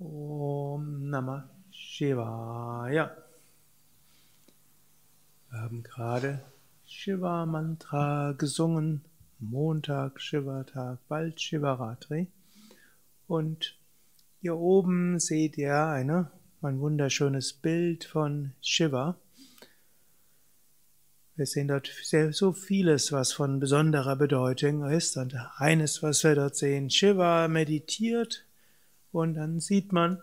Om Namah Shivaya. Wir haben gerade Shiva Mantra gesungen. Montag, Shiva-Tag, bald Shivaratri. Und hier oben seht ihr eine, ein wunderschönes Bild von Shiva. Wir sehen dort sehr, so vieles, was von besonderer Bedeutung ist. Und eines, was wir dort sehen, Shiva meditiert und dann sieht man,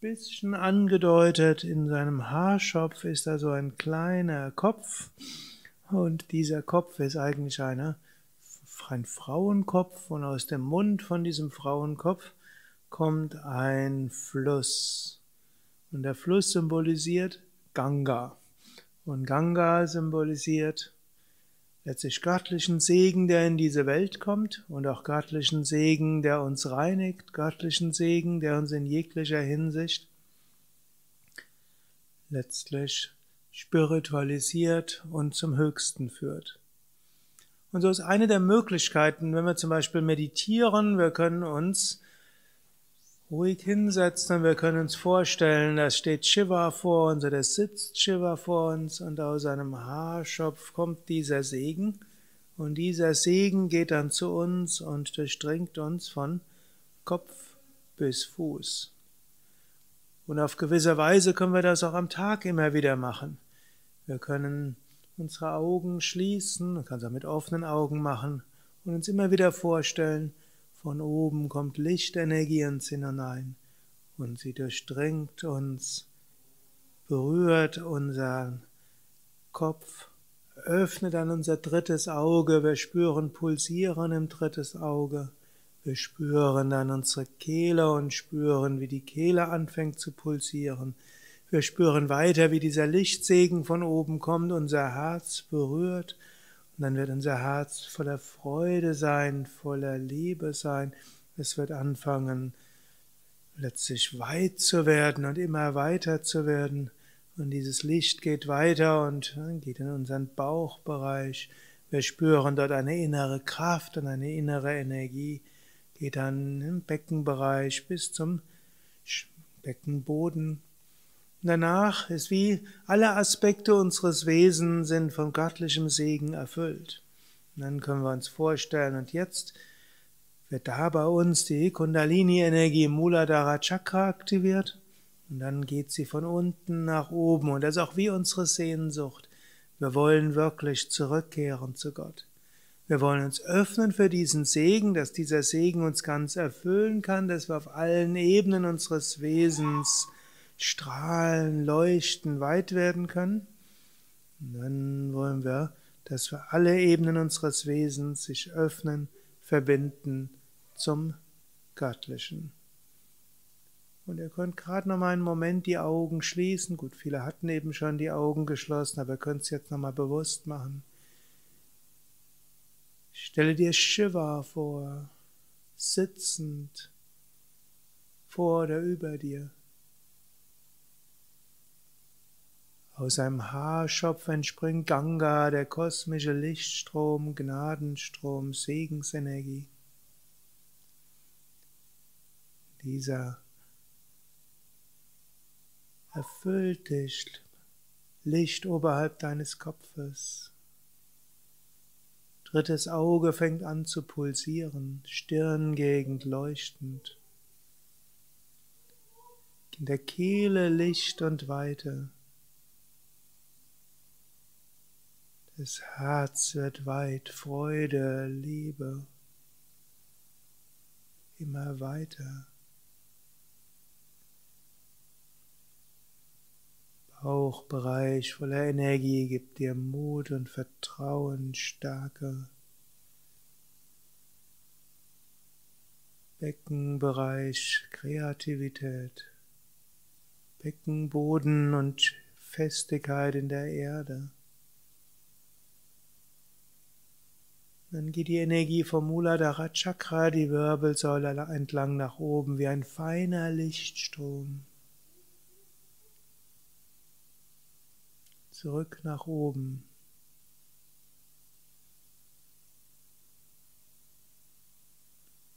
bisschen angedeutet, in seinem Haarschopf ist da so ein kleiner Kopf. Und dieser Kopf ist eigentlich eine, ein Frauenkopf und aus dem Mund von diesem Frauenkopf kommt ein Fluss. Und der Fluss symbolisiert Ganga. Und Ganga symbolisiert letztlich göttlichen Segen, der in diese Welt kommt und auch göttlichen Segen, der uns reinigt, göttlichen Segen, der uns in jeglicher Hinsicht letztlich spiritualisiert und zum Höchsten führt. Und so ist eine der Möglichkeiten, wenn wir zum Beispiel meditieren, wir können uns ruhig hinsetzen und wir können uns vorstellen, da steht Shiva vor uns oder sitzt Shiva vor uns und aus seinem Haarschopf kommt dieser Segen und dieser Segen geht dann zu uns und durchdringt uns von Kopf bis Fuß. Und auf gewisse Weise können wir das auch am Tag immer wieder machen. Wir können unsere Augen schließen, man kann es auch mit offenen Augen machen und uns immer wieder vorstellen, von oben kommt Lichtenergie ins hinein und sie durchdringt uns, berührt unseren Kopf, öffnet dann unser drittes Auge, wir spüren Pulsieren im drittes Auge, wir spüren dann unsere Kehle und spüren, wie die Kehle anfängt zu pulsieren. Wir spüren weiter, wie dieser Lichtsegen von oben kommt, unser Herz berührt und dann wird unser Herz voller Freude sein, voller Liebe sein. Es wird anfangen, letztlich weit zu werden und immer weiter zu werden. Und dieses Licht geht weiter und geht in unseren Bauchbereich. Wir spüren dort eine innere Kraft und eine innere Energie. Geht dann im Beckenbereich bis zum Beckenboden Danach ist wie alle Aspekte unseres Wesens sind von göttlichem Segen erfüllt. Und dann können wir uns vorstellen, und jetzt wird da bei uns die Kundalini-Energie im Muladhara Chakra aktiviert. Und dann geht sie von unten nach oben. Und das ist auch wie unsere Sehnsucht. Wir wollen wirklich zurückkehren zu Gott. Wir wollen uns öffnen für diesen Segen, dass dieser Segen uns ganz erfüllen kann, dass wir auf allen Ebenen unseres Wesens strahlen, leuchten, weit werden können. Und dann wollen wir, dass für alle Ebenen unseres Wesens sich öffnen, verbinden zum Göttlichen. Und ihr könnt gerade noch mal einen Moment die Augen schließen. Gut, viele hatten eben schon die Augen geschlossen, aber ihr könnt es jetzt noch mal bewusst machen. Stelle dir Shiva vor, sitzend vor oder über dir. Aus seinem Haarschopf entspringt Ganga, der kosmische Lichtstrom, Gnadenstrom, Segensenergie. Dieser erfüllt dich, Licht oberhalb deines Kopfes. Drittes Auge fängt an zu pulsieren, Stirngegend leuchtend. In der Kehle Licht und Weite. Das Herz wird weit, Freude, Liebe, immer weiter. Bauchbereich voller Energie gibt dir Mut und Vertrauen, Stärke. Beckenbereich Kreativität, Beckenboden und Festigkeit in der Erde. Dann geht die Energie vom Muladhara Chakra, die Wirbelsäule entlang nach oben wie ein feiner Lichtstrom. Zurück nach oben.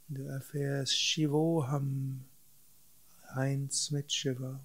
Du erfährst Shivoham, eins mit Shiva.